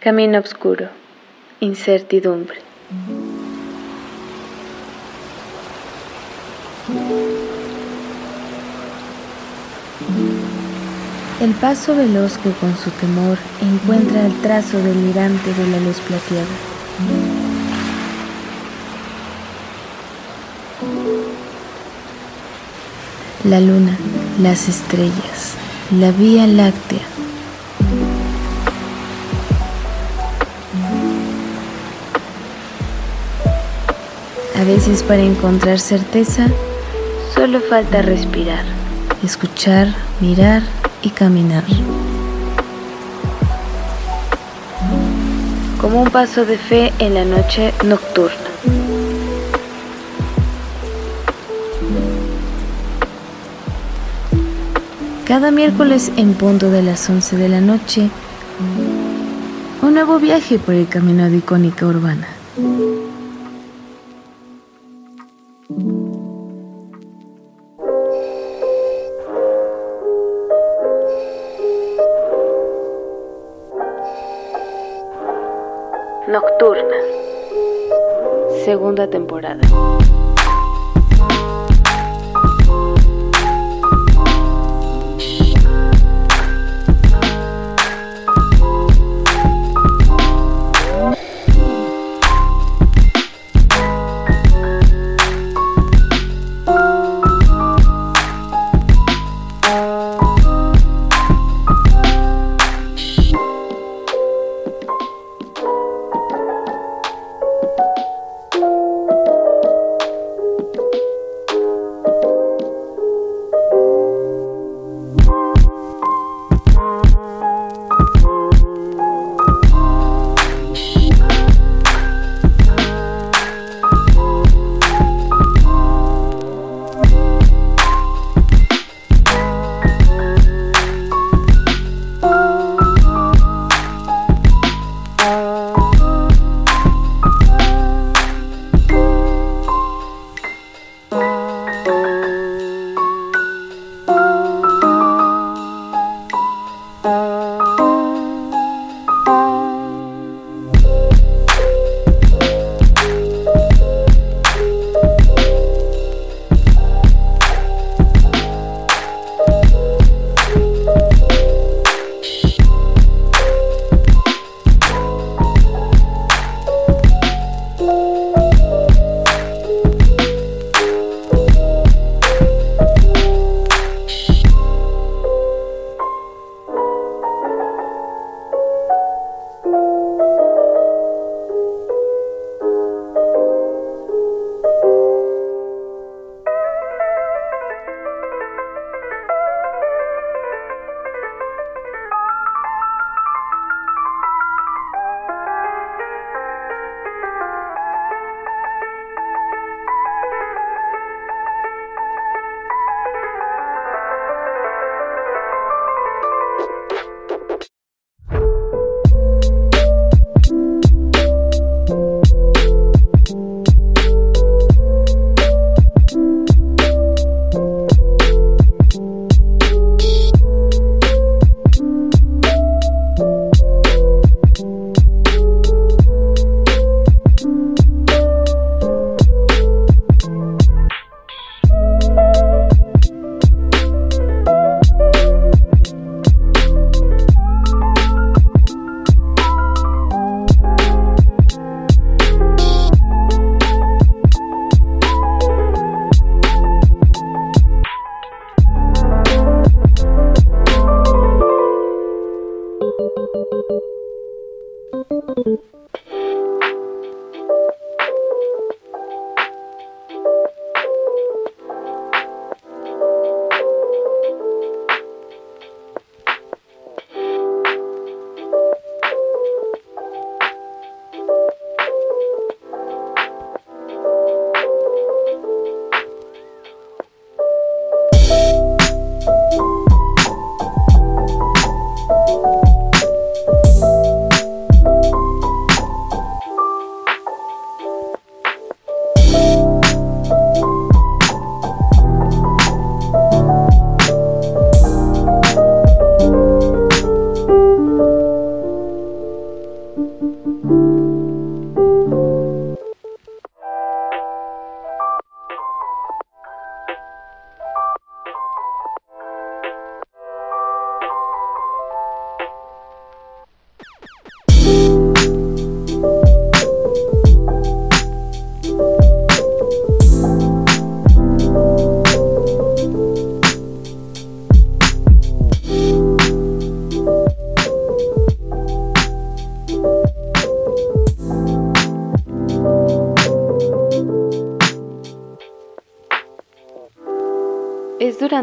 Camino oscuro, incertidumbre. El paso veloz que con su temor encuentra el trazo delirante de la luz plateada. La luna, las estrellas, la vía láctea. A veces para encontrar certeza, solo falta respirar, escuchar, mirar y caminar. Como un paso de fe en la noche nocturna. Cada miércoles en punto de las 11 de la noche, un nuevo viaje por el camino de icónica urbana. Nocturna. Segunda temporada.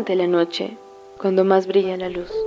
Durante la noche cuando más brilla la luz.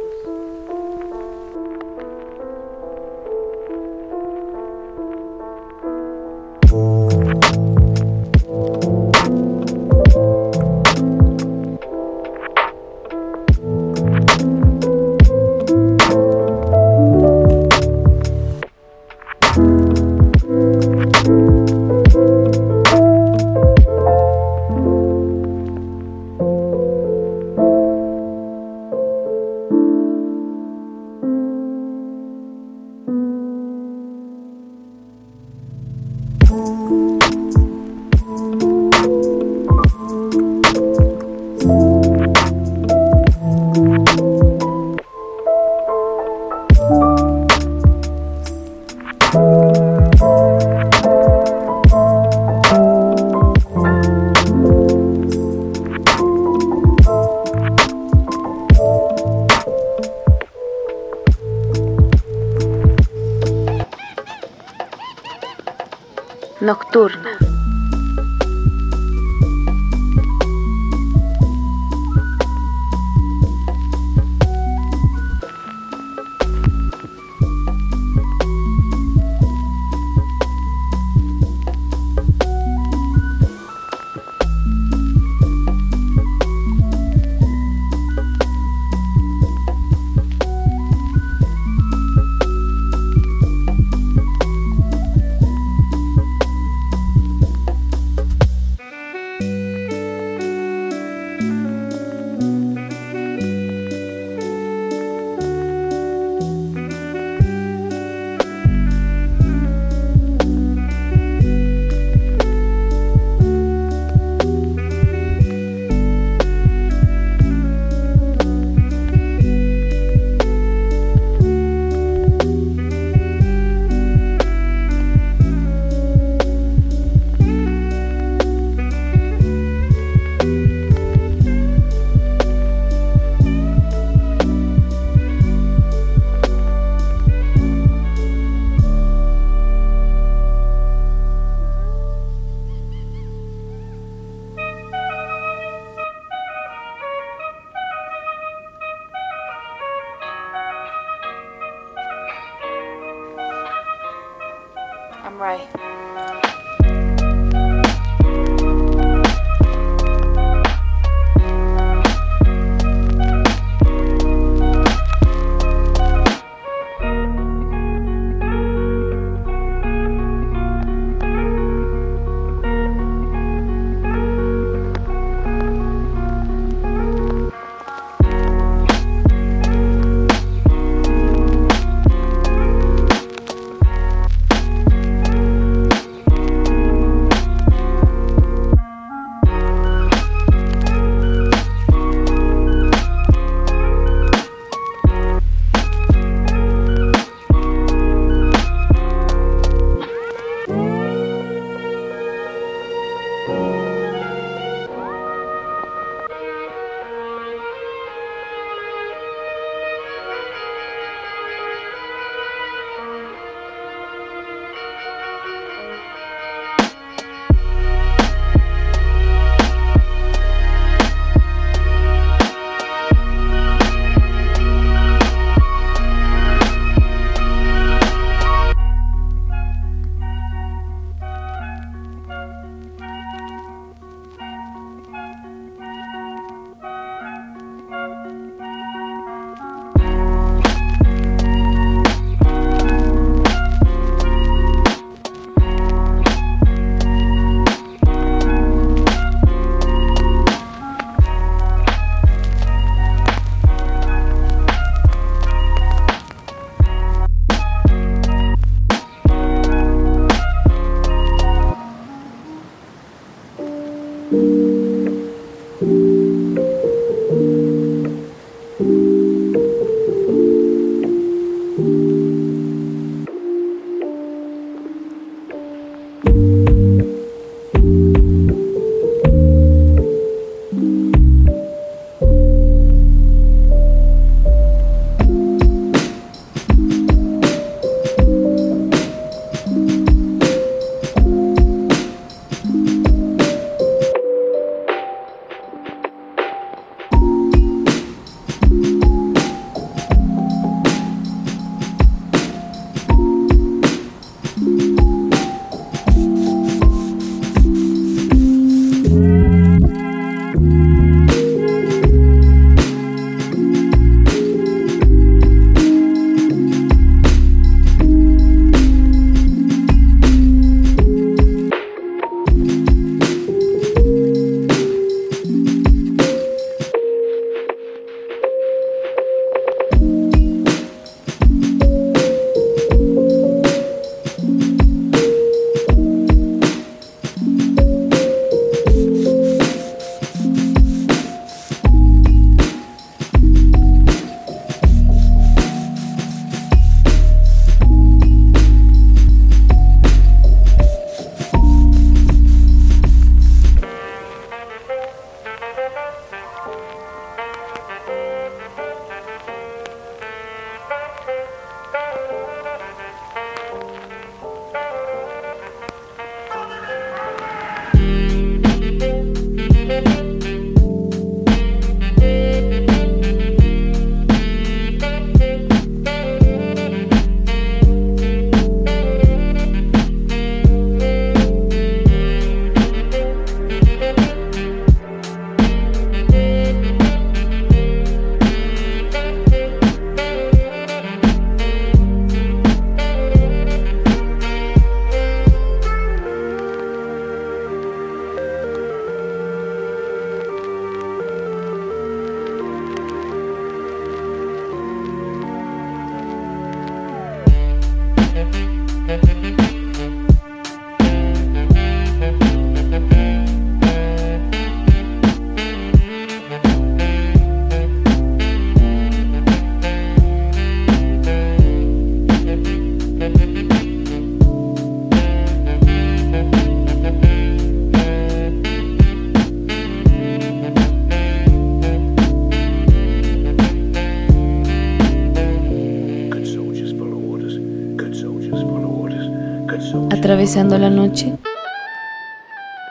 Atravesando la noche,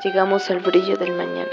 llegamos al brillo del mañana.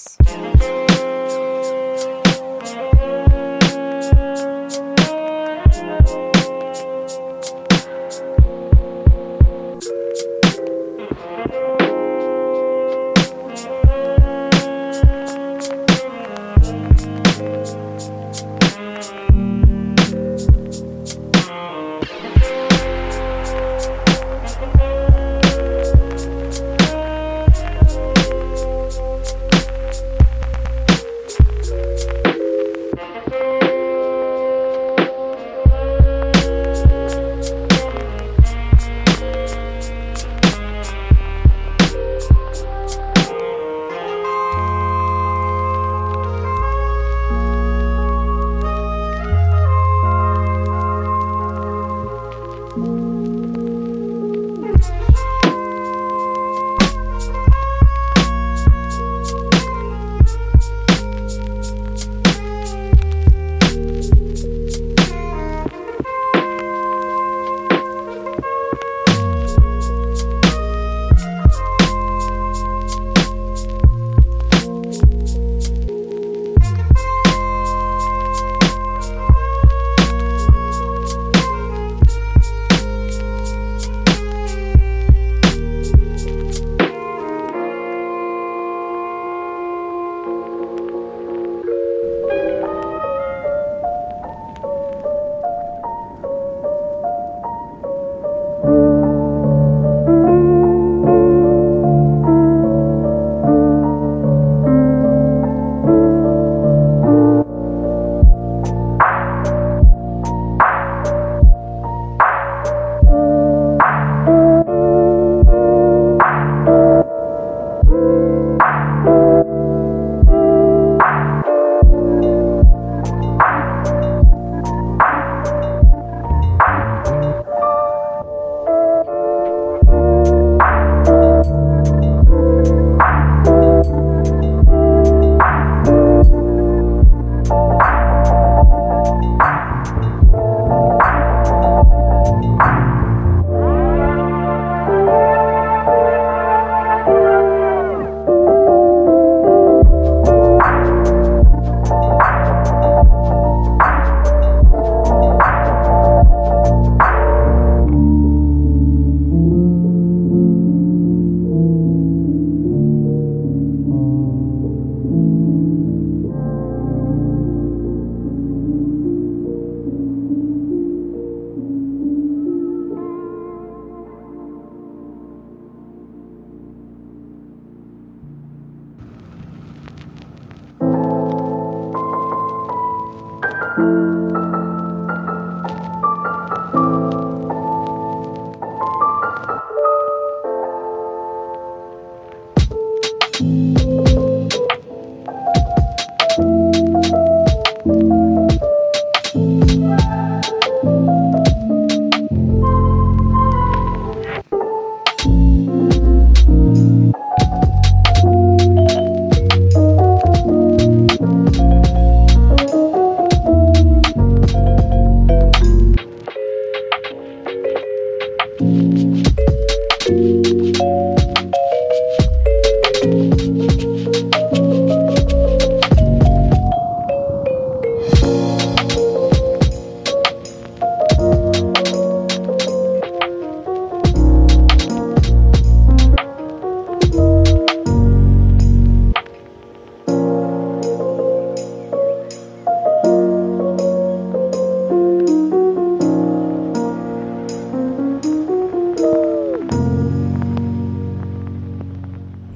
weeks.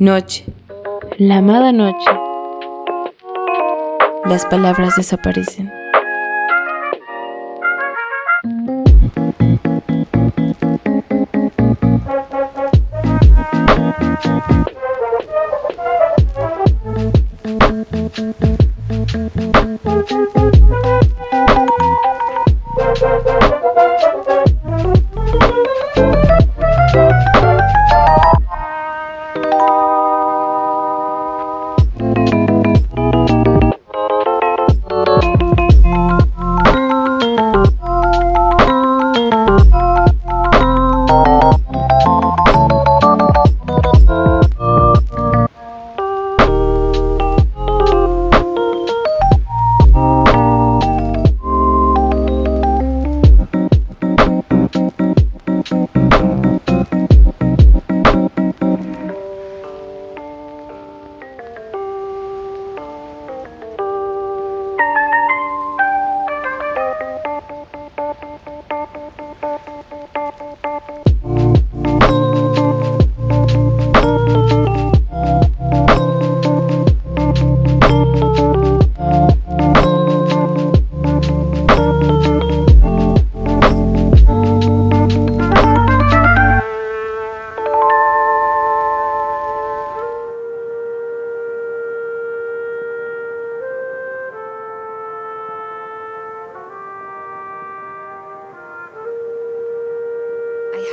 Noche. La amada noche. Las palabras desaparecen.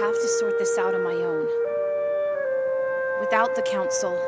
Have to sort this out on my own. Without the council.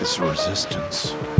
This resistance.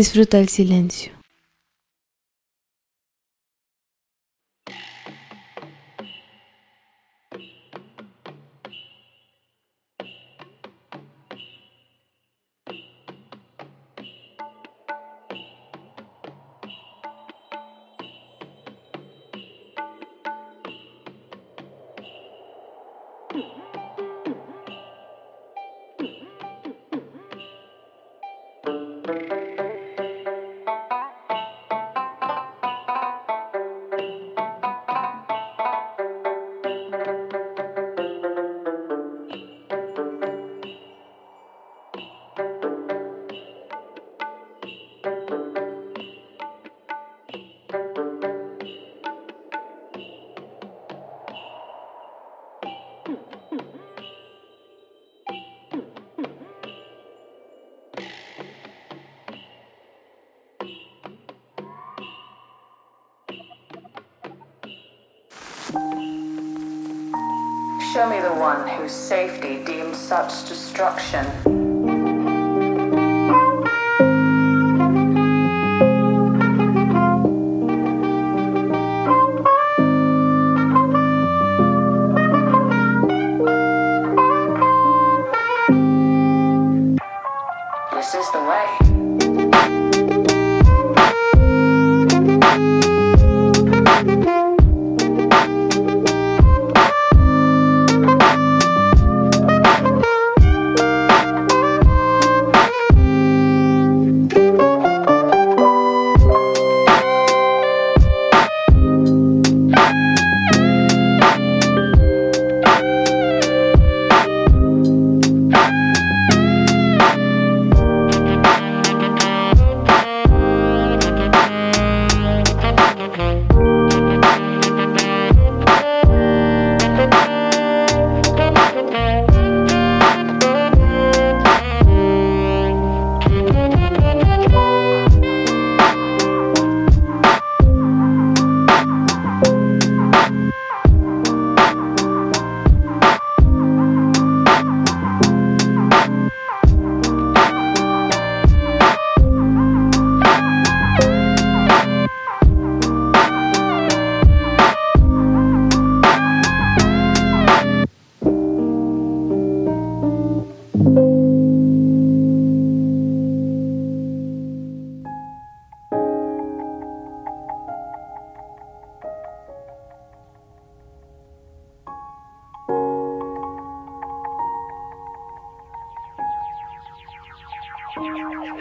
Disfruta el silencio.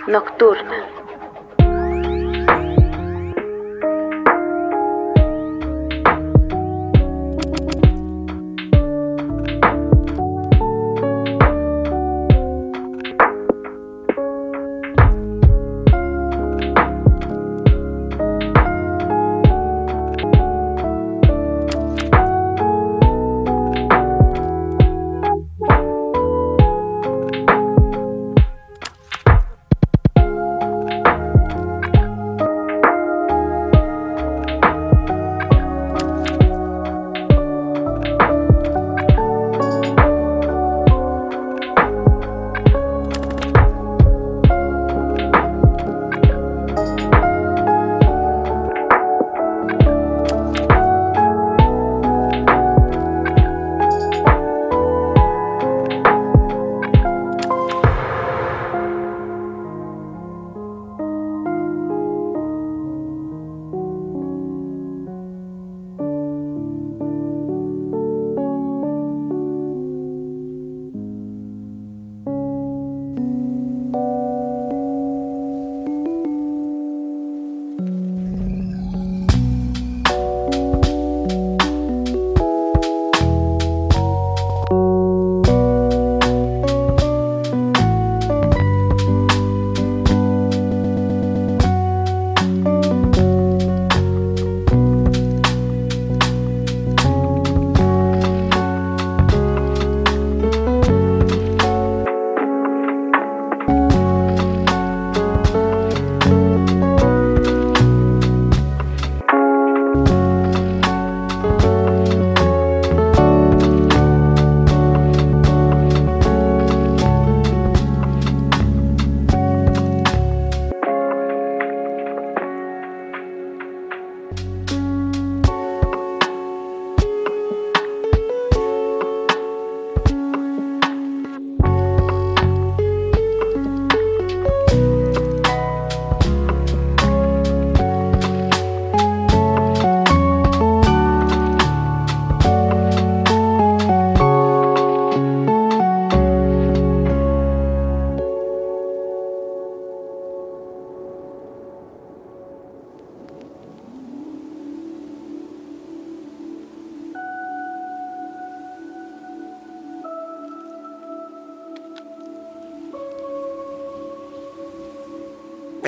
Nocturna.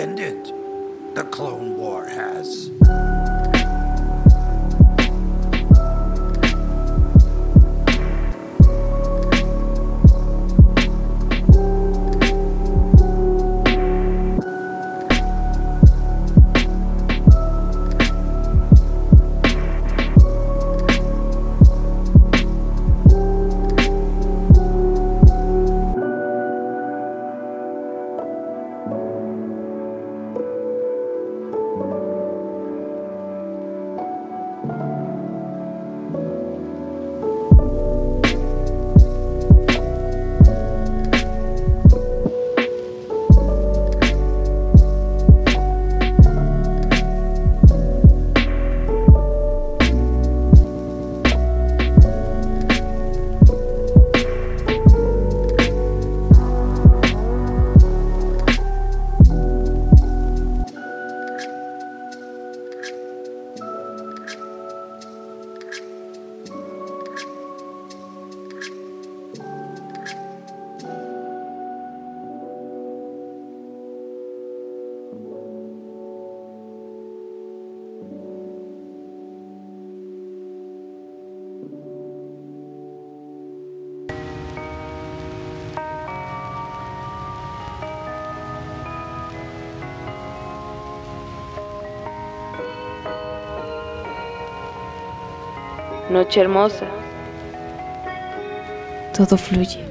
Ended. The Clone War has. Noche hermosa. Todo fluye.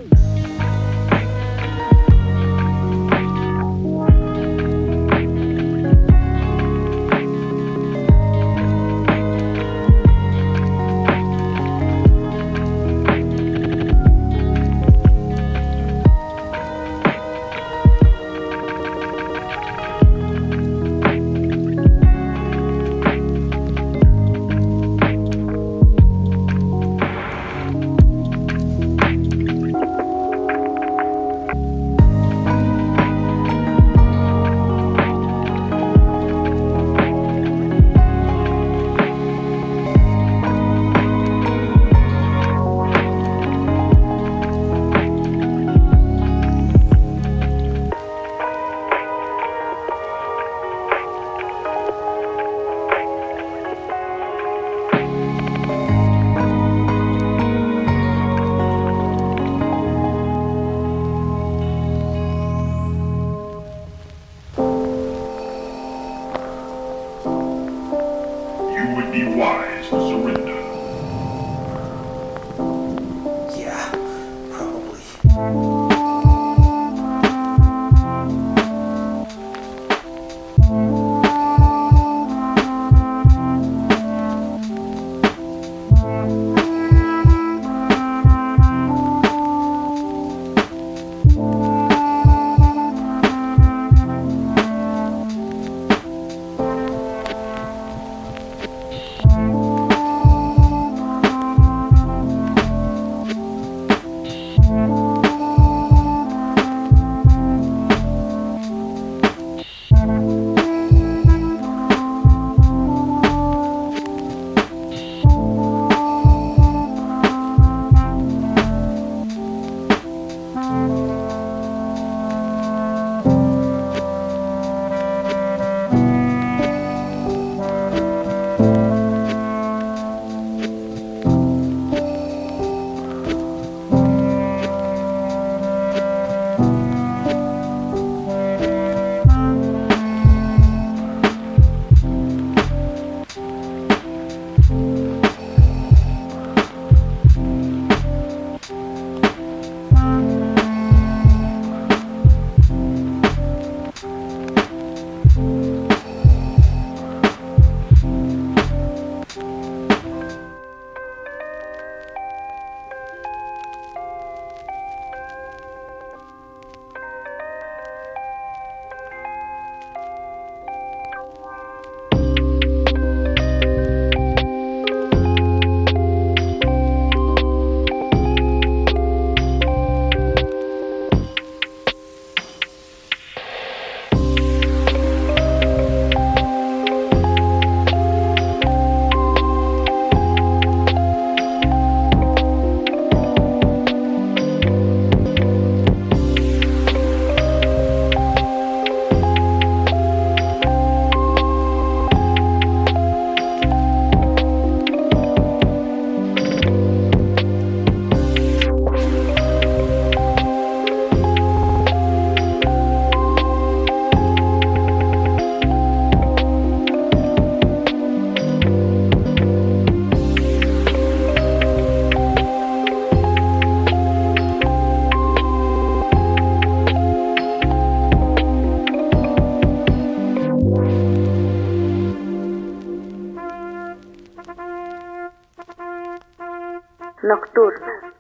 Nocturna.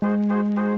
Ahora es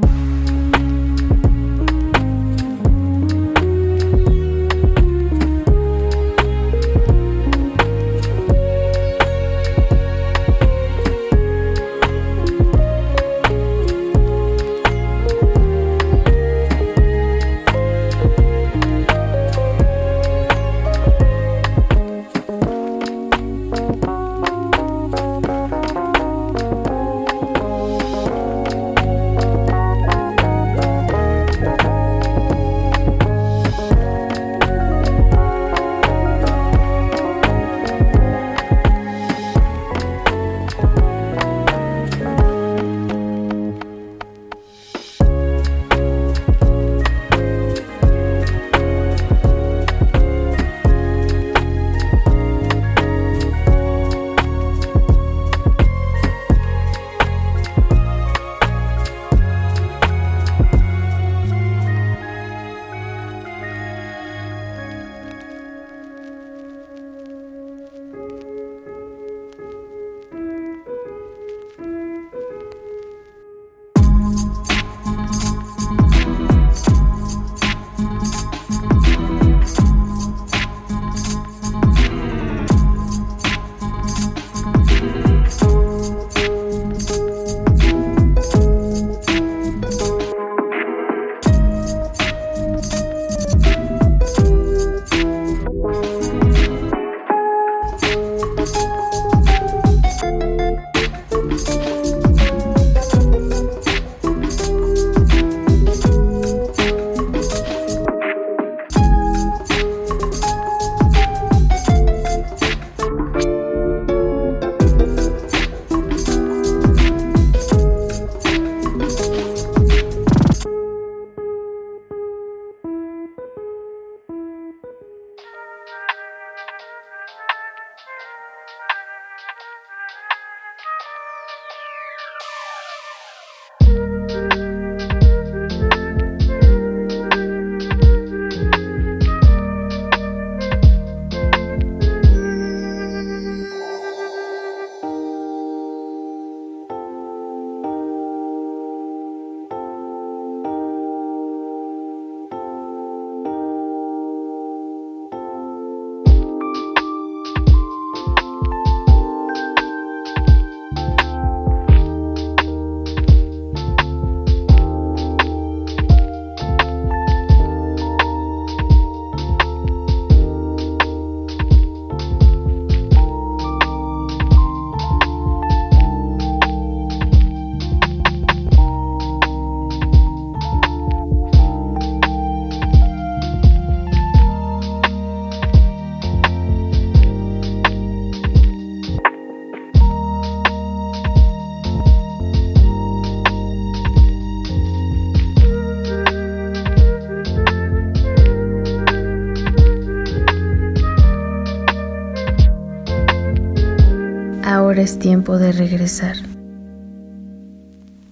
tiempo de regresar.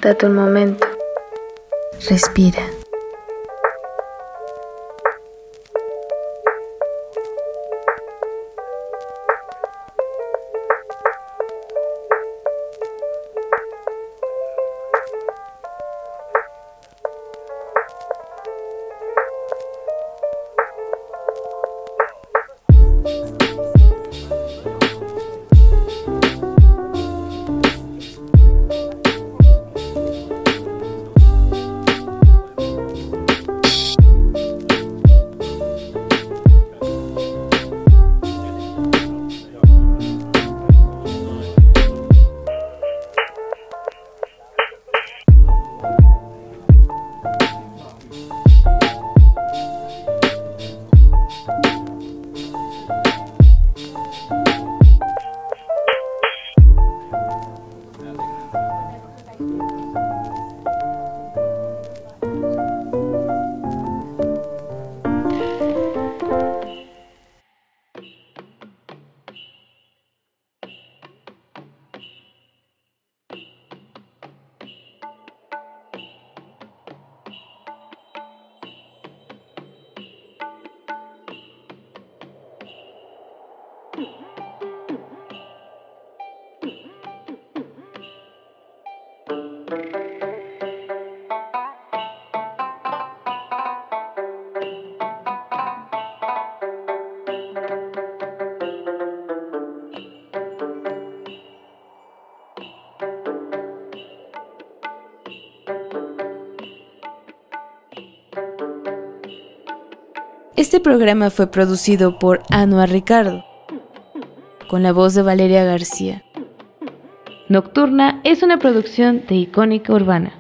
Date un momento. Respira. Este programa fue producido por Anua Ricardo, con la voz de Valeria García. Nocturna es una producción de Icónica Urbana.